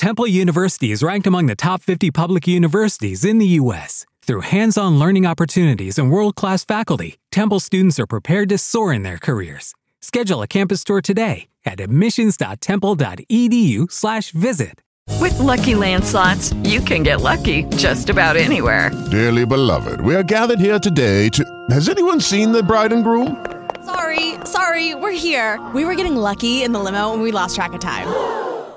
Temple University is ranked among the top 50 public universities in the U.S. Through hands on learning opportunities and world class faculty, Temple students are prepared to soar in their careers. Schedule a campus tour today at admissions.temple.edu/slash visit. With lucky landslots, you can get lucky just about anywhere. Dearly beloved, we are gathered here today to. Has anyone seen the bride and groom? Sorry, sorry, we're here. We were getting lucky in the limo and we lost track of time.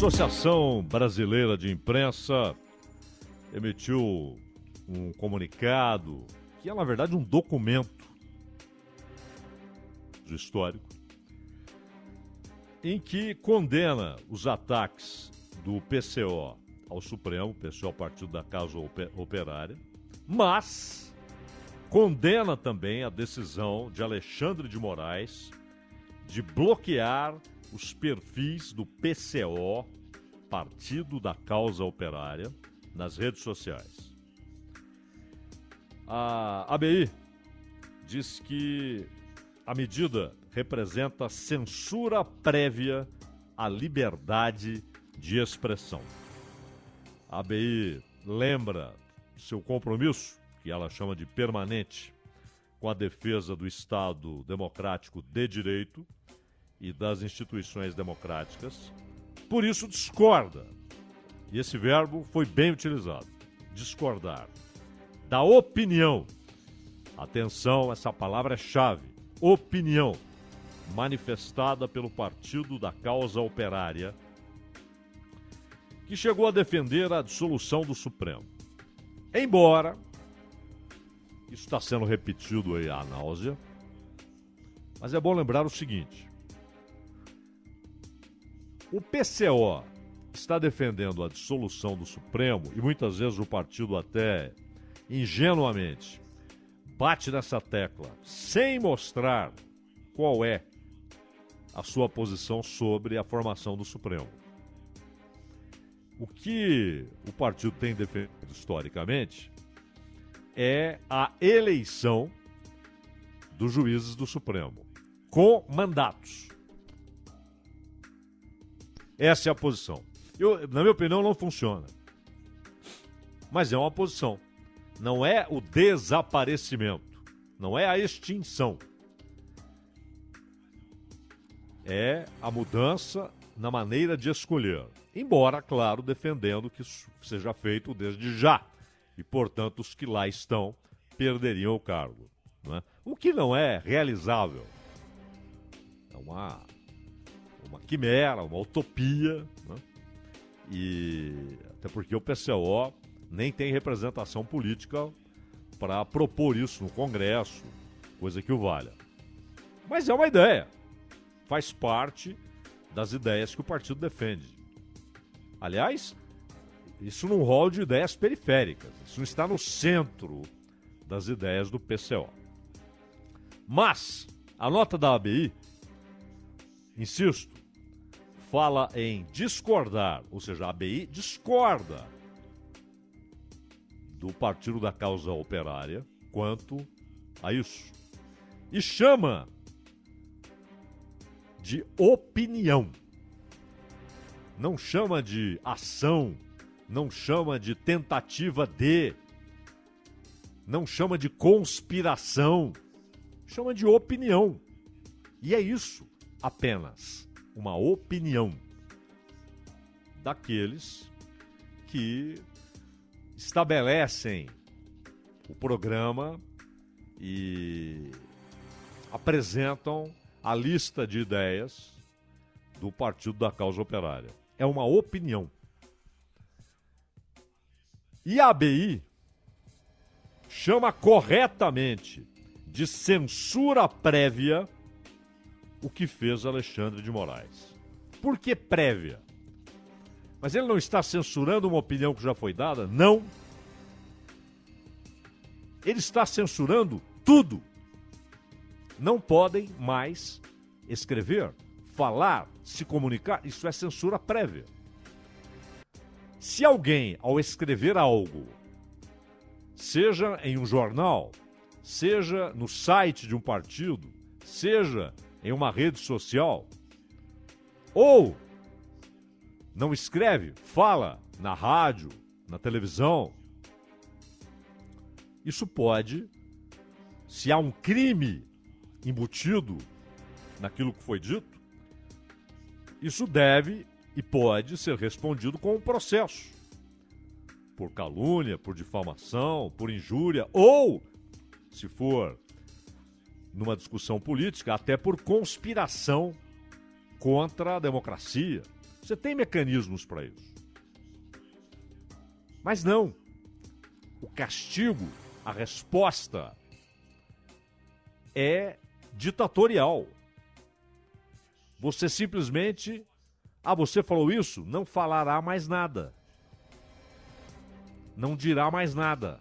Associação Brasileira de Imprensa emitiu um comunicado, que é na verdade um documento histórico, em que condena os ataques do PCO ao Supremo, PCO Partido da Casa Operária, mas condena também a decisão de Alexandre de Moraes de bloquear os perfis do PCO, Partido da Causa Operária, nas redes sociais. A ABI diz que a medida representa censura prévia à liberdade de expressão. A ABI lembra seu compromisso, que ela chama de permanente, com a defesa do Estado democrático de direito e das instituições democráticas. Por isso, discorda. E esse verbo foi bem utilizado: discordar. Da opinião. Atenção, essa palavra é chave. Opinião. Manifestada pelo Partido da Causa Operária, que chegou a defender a dissolução do Supremo. Embora, isso está sendo repetido aí à náusea, mas é bom lembrar o seguinte: o PCO está defendendo a dissolução do Supremo e muitas vezes o partido até ingenuamente bate nessa tecla sem mostrar qual é a sua posição sobre a formação do Supremo. O que o partido tem defendido historicamente é a eleição dos juízes do Supremo com mandatos. Essa é a posição. Eu, na minha opinião, não funciona. Mas é uma posição. Não é o desaparecimento. Não é a extinção. É a mudança na maneira de escolher. Embora, claro, defendendo que isso seja feito desde já. E, portanto, os que lá estão perderiam o cargo. É? O que não é realizável. É uma, uma quimera, uma utopia. Né? E até porque o PCO nem tem representação política para propor isso no Congresso, coisa que o valha. Mas é uma ideia. Faz parte das ideias que o partido defende. Aliás, isso num rol de ideias periféricas. Isso não está no centro das ideias do PCO. Mas, a nota da ABI, insisto, fala em discordar, ou seja, a ABI discorda do Partido da Causa Operária quanto a isso. E chama de opinião. Não chama de ação, não chama de tentativa de, não chama de conspiração, chama de opinião. E é isso apenas, uma opinião daqueles que estabelecem o programa e apresentam a lista de ideias do Partido da Causa Operária. É uma opinião. E a ABI chama corretamente de censura prévia o que fez Alexandre de Moraes. Por que prévia? Mas ele não está censurando uma opinião que já foi dada? Não. Ele está censurando tudo. Não podem mais escrever, falar, se comunicar. Isso é censura prévia. Se alguém, ao escrever algo, seja em um jornal, seja no site de um partido, seja em uma rede social, ou não escreve, fala na rádio, na televisão, isso pode, se há um crime embutido naquilo que foi dito, isso deve e pode ser respondido com um processo. Por calúnia, por difamação, por injúria ou, se for numa discussão política, até por conspiração contra a democracia. Você tem mecanismos para isso. Mas não. O castigo, a resposta é ditatorial. Você simplesmente. Ah, você falou isso? Não falará mais nada. Não dirá mais nada.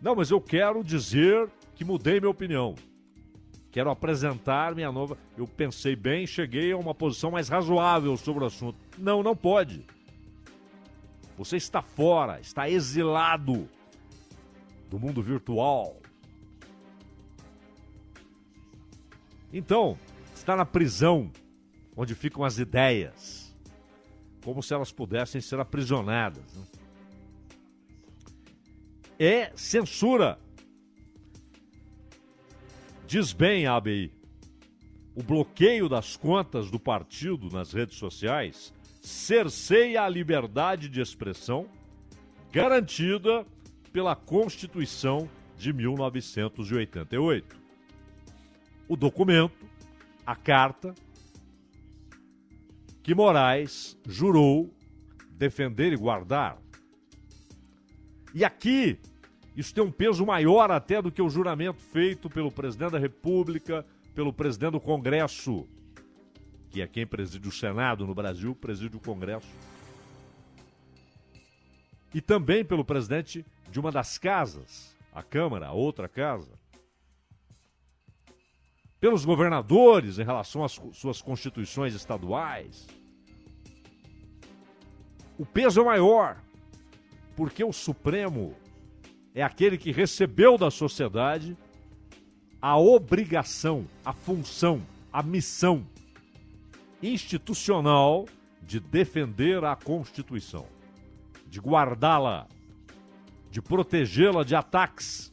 Não, mas eu quero dizer que mudei minha opinião. Quero apresentar minha nova. Eu pensei bem, cheguei a uma posição mais razoável sobre o assunto. Não, não pode. Você está fora, está exilado do mundo virtual. Então, está na prisão, onde ficam as ideias, como se elas pudessem ser aprisionadas. Né? É censura. Diz bem a ABI. O bloqueio das contas do partido nas redes sociais cerceia a liberdade de expressão garantida pela Constituição de 1988 o documento, a carta, que Moraes jurou defender e guardar. E aqui, isso tem um peso maior até do que o juramento feito pelo presidente da República, pelo presidente do Congresso, que é quem preside o Senado no Brasil, preside o Congresso. E também pelo presidente de uma das casas, a Câmara, a outra casa pelos governadores em relação às suas constituições estaduais. O peso é maior, porque o Supremo é aquele que recebeu da sociedade a obrigação, a função, a missão institucional de defender a Constituição, de guardá-la, de protegê-la de ataques.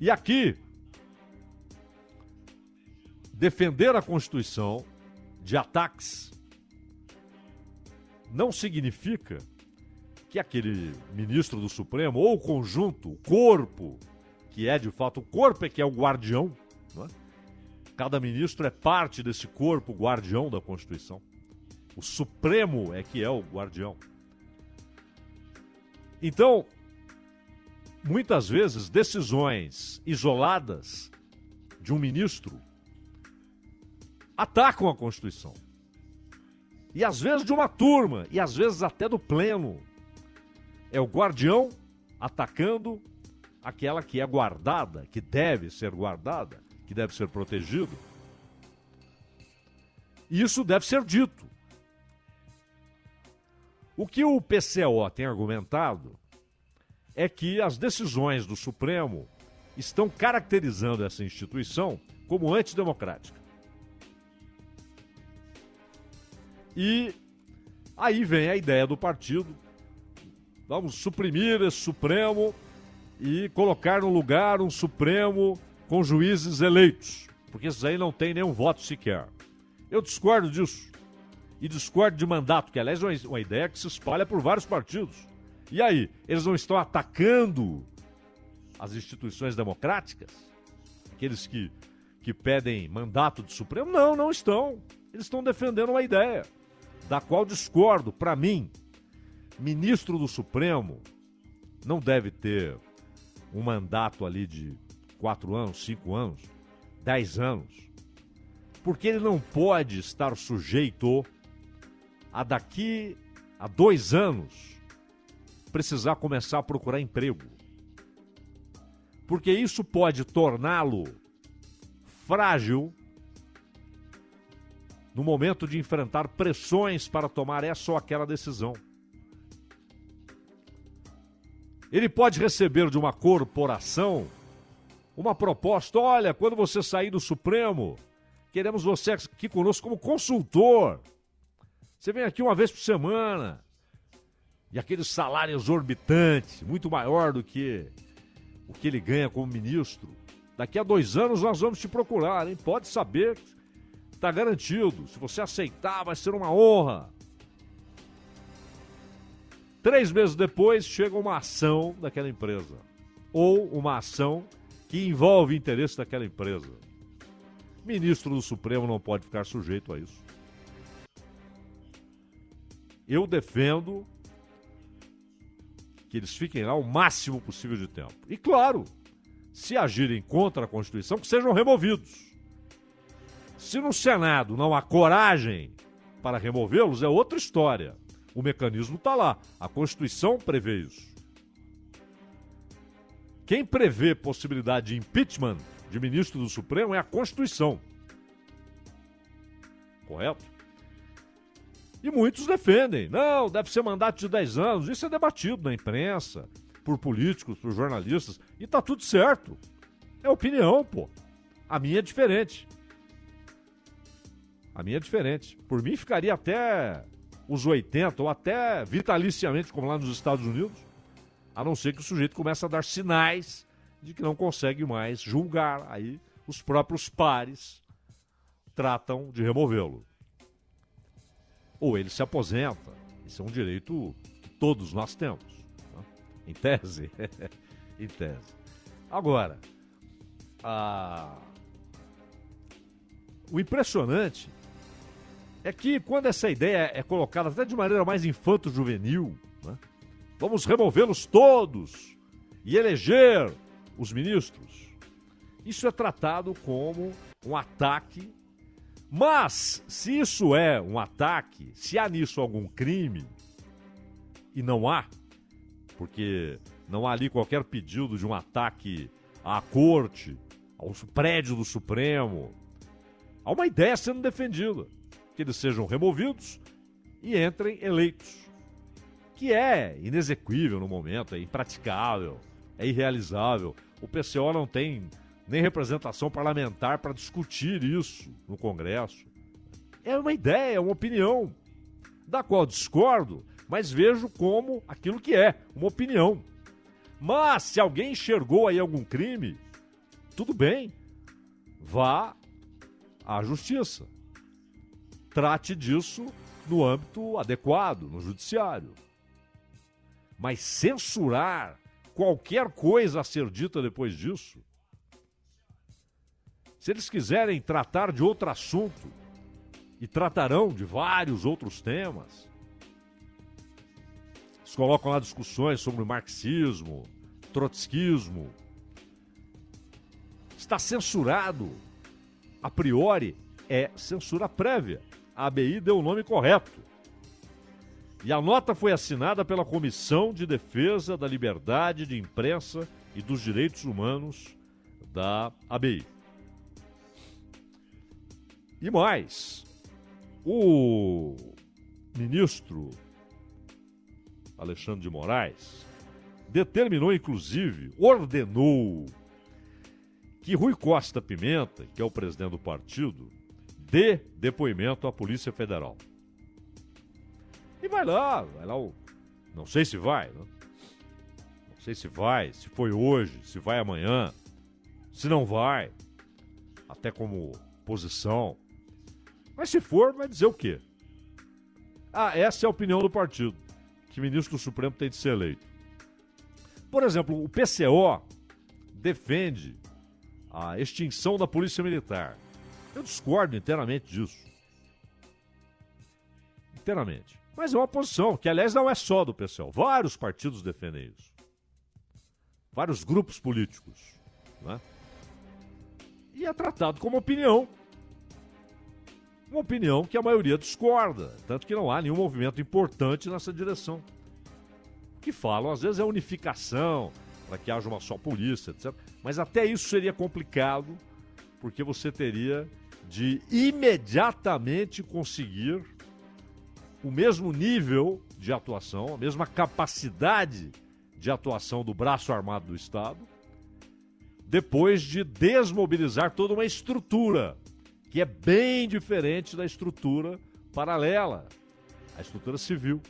E aqui, defender a Constituição de ataques não significa que aquele ministro do Supremo, ou o conjunto, o corpo, que é de fato, o corpo é que é o guardião, é? cada ministro é parte desse corpo guardião da Constituição. O Supremo é que é o guardião. Então, muitas vezes, decisões isoladas de um ministro atacam a Constituição. E às vezes de uma turma, e às vezes até do pleno. É o guardião atacando aquela que é guardada, que deve ser guardada, que deve ser protegido. Isso deve ser dito. O que o PCO tem argumentado é que as decisões do Supremo estão caracterizando essa instituição como antidemocrática. E aí vem a ideia do partido. Vamos suprimir esse Supremo e colocar no lugar um Supremo com juízes eleitos, porque esses aí não tem nenhum voto sequer. Eu discordo disso. E discordo de mandato, que aliás é uma ideia que se espalha por vários partidos. E aí, eles não estão atacando as instituições democráticas? Aqueles que, que pedem mandato de Supremo? Não, não estão. Eles estão defendendo uma ideia da qual discordo. Para mim, ministro do Supremo não deve ter um mandato ali de quatro anos, cinco anos, dez anos. Porque ele não pode estar sujeito a daqui a dois anos precisar começar a procurar emprego. Porque isso pode torná-lo frágil no momento de enfrentar pressões para tomar essa ou aquela decisão. Ele pode receber de uma corporação uma proposta: olha, quando você sair do Supremo, queremos você aqui conosco como consultor. Você vem aqui uma vez por semana. E aquele salário exorbitante, muito maior do que o que ele ganha como ministro. Daqui a dois anos nós vamos te procurar, hein? Pode saber Está garantido. Se você aceitar, vai ser uma honra. Três meses depois, chega uma ação daquela empresa. Ou uma ação que envolve interesse daquela empresa. Ministro do Supremo não pode ficar sujeito a isso. Eu defendo que eles fiquem lá o máximo possível de tempo. E claro, se agirem contra a Constituição, que sejam removidos. Se no Senado não há coragem para removê-los, é outra história. O mecanismo está lá. A Constituição prevê isso. Quem prevê possibilidade de impeachment de ministro do Supremo é a Constituição. Correto? E muitos defendem. Não, deve ser mandato de 10 anos. Isso é debatido na imprensa, por políticos, por jornalistas. E tá tudo certo. É opinião, pô. A minha é diferente. A minha é diferente. Por mim, ficaria até os 80 ou até vitaliciamente, como lá nos Estados Unidos, a não ser que o sujeito comece a dar sinais de que não consegue mais julgar. Aí os próprios pares tratam de removê-lo. Ou ele se aposenta. Isso é um direito que todos nós temos. Né? Em tese. em tese. Agora, a... o impressionante é que quando essa ideia é colocada até de maneira mais infanto-juvenil, né, vamos removê-los todos e eleger os ministros. Isso é tratado como um ataque. Mas, se isso é um ataque, se há nisso algum crime, e não há, porque não há ali qualquer pedido de um ataque à corte, ao prédio do Supremo, há uma ideia sendo defendida que eles sejam removidos e entrem eleitos. Que é inexequível no momento, é impraticável, é irrealizável. O PCO não tem nem representação parlamentar para discutir isso no Congresso. É uma ideia, é uma opinião, da qual discordo, mas vejo como aquilo que é, uma opinião. Mas se alguém enxergou aí algum crime, tudo bem, vá à justiça trate disso no âmbito adequado, no judiciário. Mas censurar qualquer coisa a ser dita depois disso, se eles quiserem tratar de outro assunto, e tratarão de vários outros temas, eles colocam lá discussões sobre marxismo, trotskismo, está censurado. A priori, é censura prévia a ABI deu o nome correto. E a nota foi assinada pela Comissão de Defesa da Liberdade de Imprensa e dos Direitos Humanos da ABI. E mais, o ministro Alexandre de Moraes determinou, inclusive, ordenou que Rui Costa Pimenta, que é o presidente do partido, dê depoimento à Polícia Federal. E vai lá, vai lá. Não sei se vai, né? não sei se vai, se foi hoje, se vai amanhã, se não vai, até como posição. Mas se for, vai dizer o quê? Ah, essa é a opinião do partido, que ministro do Supremo tem de ser eleito. Por exemplo, o PCO defende a extinção da Polícia Militar. Eu discordo inteiramente disso. Inteiramente. Mas é uma posição que, aliás, não é só do PCL. Vários partidos defendem isso. Vários grupos políticos. Né? E é tratado como opinião. Uma opinião que a maioria discorda, tanto que não há nenhum movimento importante nessa direção. O que falam, às vezes, é unificação, para que haja uma só polícia, etc. Mas até isso seria complicado, porque você teria de imediatamente conseguir o mesmo nível de atuação, a mesma capacidade de atuação do braço armado do Estado, depois de desmobilizar toda uma estrutura que é bem diferente da estrutura paralela, a estrutura civil.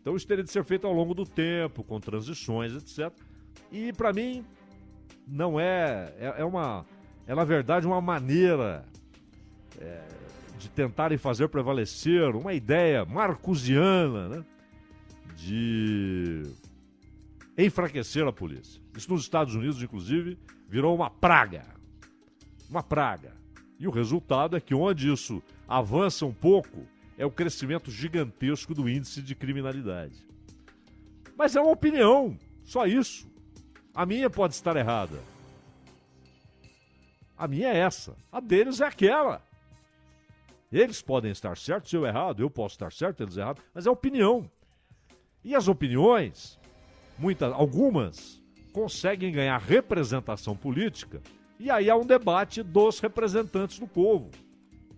Então isso teria de ser feito ao longo do tempo, com transições, etc. E para mim não é, é, é uma é na verdade uma maneira é, de tentarem fazer prevalecer uma ideia marcusiana né, de enfraquecer a polícia. Isso nos Estados Unidos, inclusive, virou uma praga. Uma praga. E o resultado é que onde isso avança um pouco é o crescimento gigantesco do índice de criminalidade. Mas é uma opinião, só isso. A minha pode estar errada. A minha é essa. A deles é aquela. Eles podem estar certos, eu errado, eu posso estar certo, eles errados, mas é opinião. E as opiniões, muitas, algumas, conseguem ganhar representação política, e aí há um debate dos representantes do povo.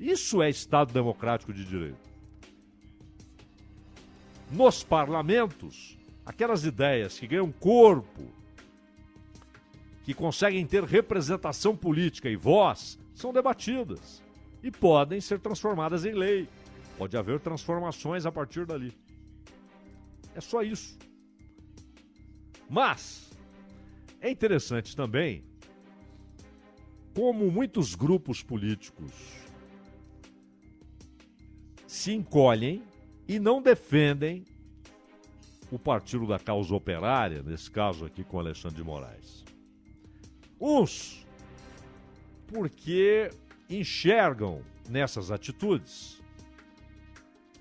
Isso é Estado democrático de direito. Nos parlamentos, aquelas ideias que ganham corpo, que conseguem ter representação política e voz, são debatidas e podem ser transformadas em lei. Pode haver transformações a partir dali. É só isso. Mas é interessante também como muitos grupos políticos se encolhem e não defendem o partido da causa operária, nesse caso aqui com Alexandre de Moraes. Uns, porque enxergam nessas atitudes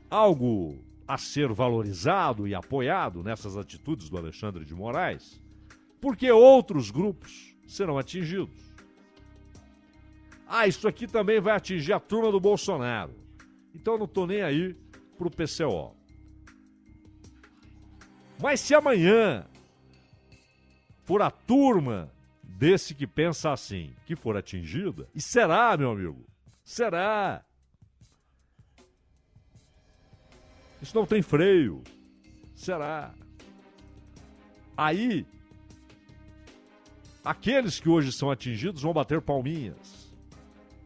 algo a ser valorizado e apoiado nessas atitudes do Alexandre de Moraes, porque outros grupos serão atingidos. Ah, isso aqui também vai atingir a turma do Bolsonaro. Então eu não estou nem aí para o PCO. Mas se amanhã for a turma desse que pensa assim, que for atingida, e será, meu amigo, será. Isso não tem freio. Será. Aí, aqueles que hoje são atingidos vão bater palminhas.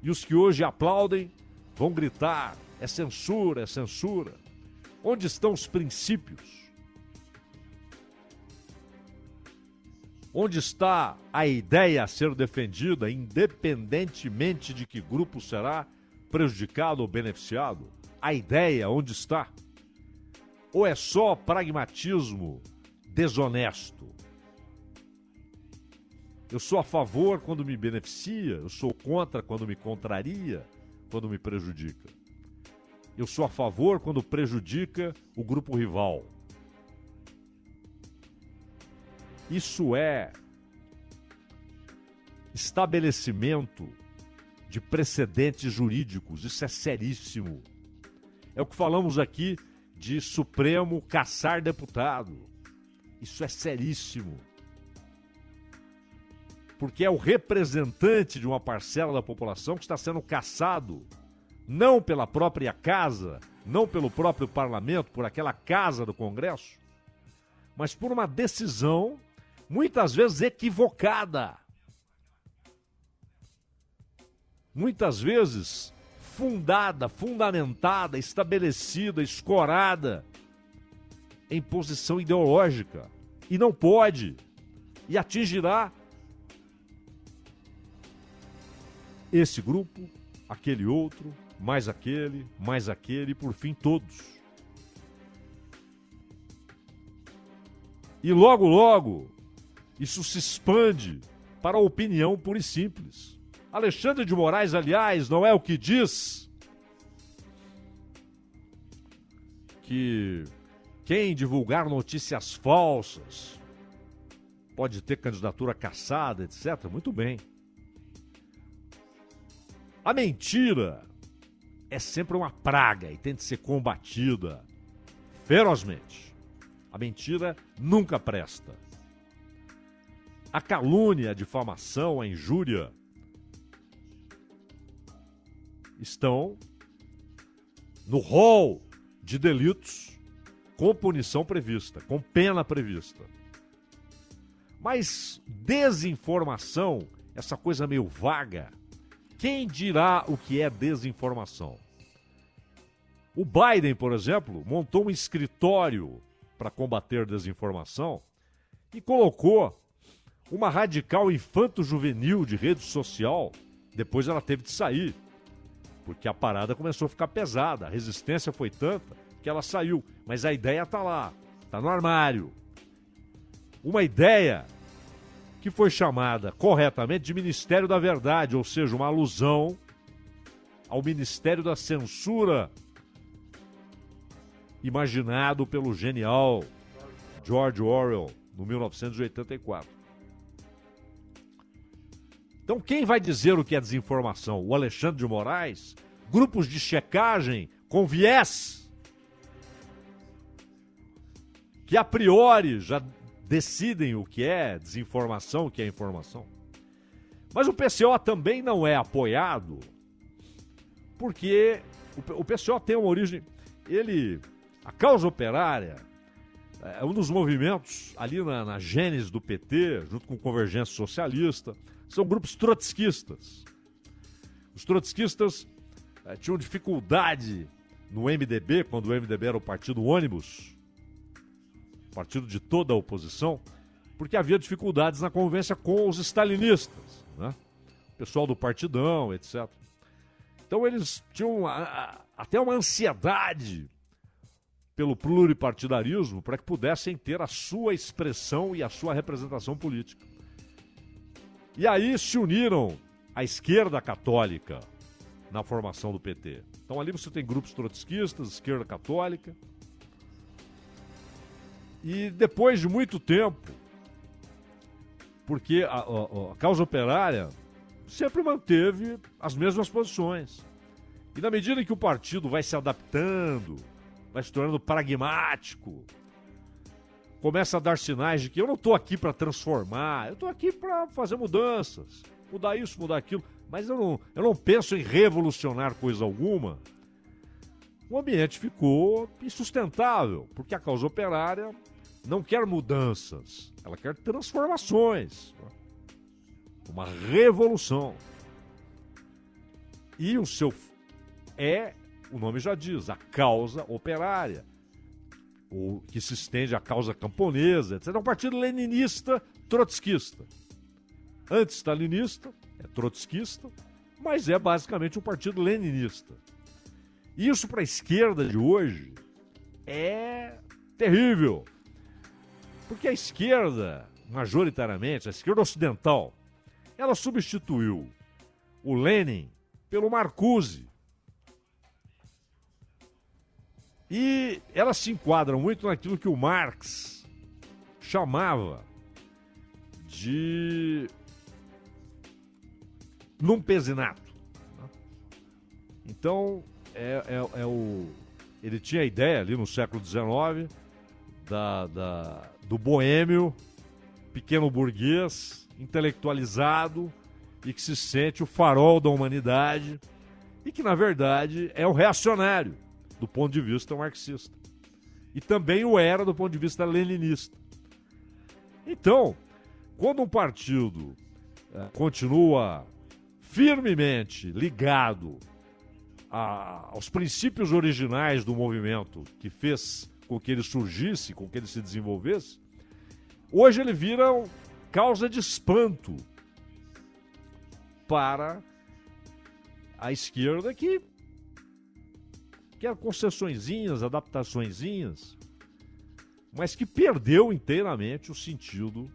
E os que hoje aplaudem vão gritar: é censura, é censura. Onde estão os princípios? Onde está a ideia a ser defendida, independentemente de que grupo será prejudicado ou beneficiado? A ideia onde está? Ou é só pragmatismo desonesto? Eu sou a favor quando me beneficia, eu sou contra quando me contraria, quando me prejudica. Eu sou a favor quando prejudica o grupo rival. Isso é estabelecimento de precedentes jurídicos. Isso é seríssimo. É o que falamos aqui de Supremo caçar deputado. Isso é seríssimo. Porque é o representante de uma parcela da população que está sendo caçado, não pela própria casa, não pelo próprio parlamento, por aquela casa do Congresso, mas por uma decisão muitas vezes equivocada. Muitas vezes fundada, fundamentada, estabelecida, escorada em posição ideológica. E não pode. E atingirá esse grupo, aquele outro, mais aquele, mais aquele, e por fim todos. E logo, logo, isso se expande para a opinião pura e simples. Alexandre de Moraes, aliás, não é o que diz que quem divulgar notícias falsas pode ter candidatura caçada, etc. Muito bem. A mentira é sempre uma praga e tem de ser combatida ferozmente. A mentira nunca presta. A calúnia, a difamação, a injúria estão no rol de delitos com punição prevista, com pena prevista. Mas desinformação, essa coisa meio vaga, quem dirá o que é desinformação? O Biden, por exemplo, montou um escritório para combater desinformação e colocou uma radical infanto-juvenil de rede social. Depois ela teve de sair, porque a parada começou a ficar pesada, a resistência foi tanta que ela saiu. Mas a ideia está lá, está no armário. Uma ideia que foi chamada corretamente de Ministério da Verdade, ou seja, uma alusão ao Ministério da Censura, imaginado pelo genial George Orwell no 1984. Então, quem vai dizer o que é desinformação? O Alexandre de Moraes? Grupos de checagem com viés? Que a priori já decidem o que é desinformação, o que é informação. Mas o PCO também não é apoiado porque o PCO tem uma origem. Ele. A causa operária é um dos movimentos ali na, na gênese do PT, junto com Convergência Socialista, são grupos trotskistas. Os trotskistas eh, tinham dificuldade no MDB, quando o MDB era o partido ônibus, partido de toda a oposição, porque havia dificuldades na convivência com os stalinistas, né? pessoal do partidão, etc. Então eles tinham a, a, até uma ansiedade pelo pluripartidarismo para que pudessem ter a sua expressão e a sua representação política. E aí se uniram a esquerda católica na formação do PT. Então ali você tem grupos trotskistas, esquerda católica. E depois de muito tempo, porque a, a, a causa operária sempre manteve as mesmas posições. E na medida em que o partido vai se adaptando, vai se tornando pragmático, começa a dar sinais de que eu não estou aqui para transformar, eu estou aqui para fazer mudanças, mudar isso, mudar aquilo, mas eu não, eu não penso em revolucionar coisa alguma. O ambiente ficou insustentável, porque a causa operária não quer mudanças, ela quer transformações, uma revolução. E o seu é, o nome já diz, a causa operária ou que se estende à causa camponesa, etc. É um partido leninista trotskista. Anti-stalinista, é trotskista, mas é basicamente um partido leninista. Isso para a esquerda de hoje é terrível. Porque a esquerda, majoritariamente, a esquerda ocidental, ela substituiu o Lenin pelo Marcuse, E elas se enquadram muito naquilo que o Marx chamava de lumpesinato. Né? Então, é, é, é, o, ele tinha a ideia ali no século XIX da, da, do boêmio, pequeno burguês, intelectualizado e que se sente o farol da humanidade e que, na verdade, é o reacionário do ponto de vista marxista. E também o era do ponto de vista leninista. Então, quando um partido é, continua firmemente ligado a, aos princípios originais do movimento que fez com que ele surgisse, com que ele se desenvolvesse, hoje ele vira causa de espanto para a esquerda que quer concessõezinhas, adaptaçõezinhas, mas que perdeu inteiramente o sentido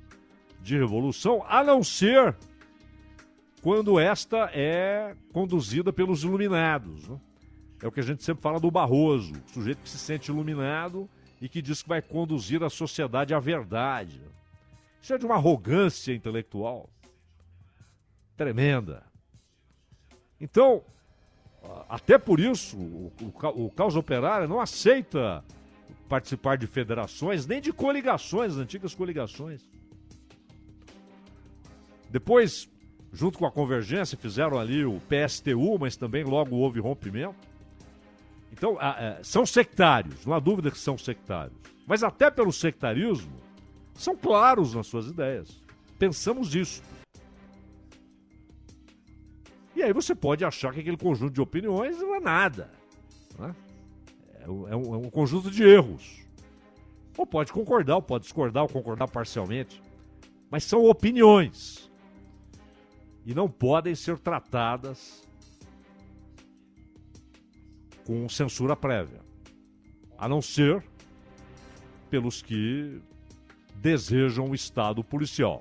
de revolução, a não ser quando esta é conduzida pelos iluminados. Né? É o que a gente sempre fala do Barroso, o sujeito que se sente iluminado e que diz que vai conduzir a sociedade à verdade. Isso é de uma arrogância intelectual tremenda. Então, Até por isso, o, o, o Operária não aceita participar de federações, nem de coligações, antigas coligações. Depois, junto com a Convergência, fizeram ali o PSTU, mas também logo houve rompimento. Então, são sectários, não há dúvida que são sectários. Mas até pelo sectarismo, são claros nas suas ideias. Pensamos isso. E aí você pode achar que aquele conjunto de opiniões não é nada. Né? É, um, é, um, conjunto de erros. Ou pode concordar, ou pode discordar, ou concordar parcialmente. Mas são opiniões. E não podem ser tratadas com censura prévia. A não ser pelos que desejam o Estado policial.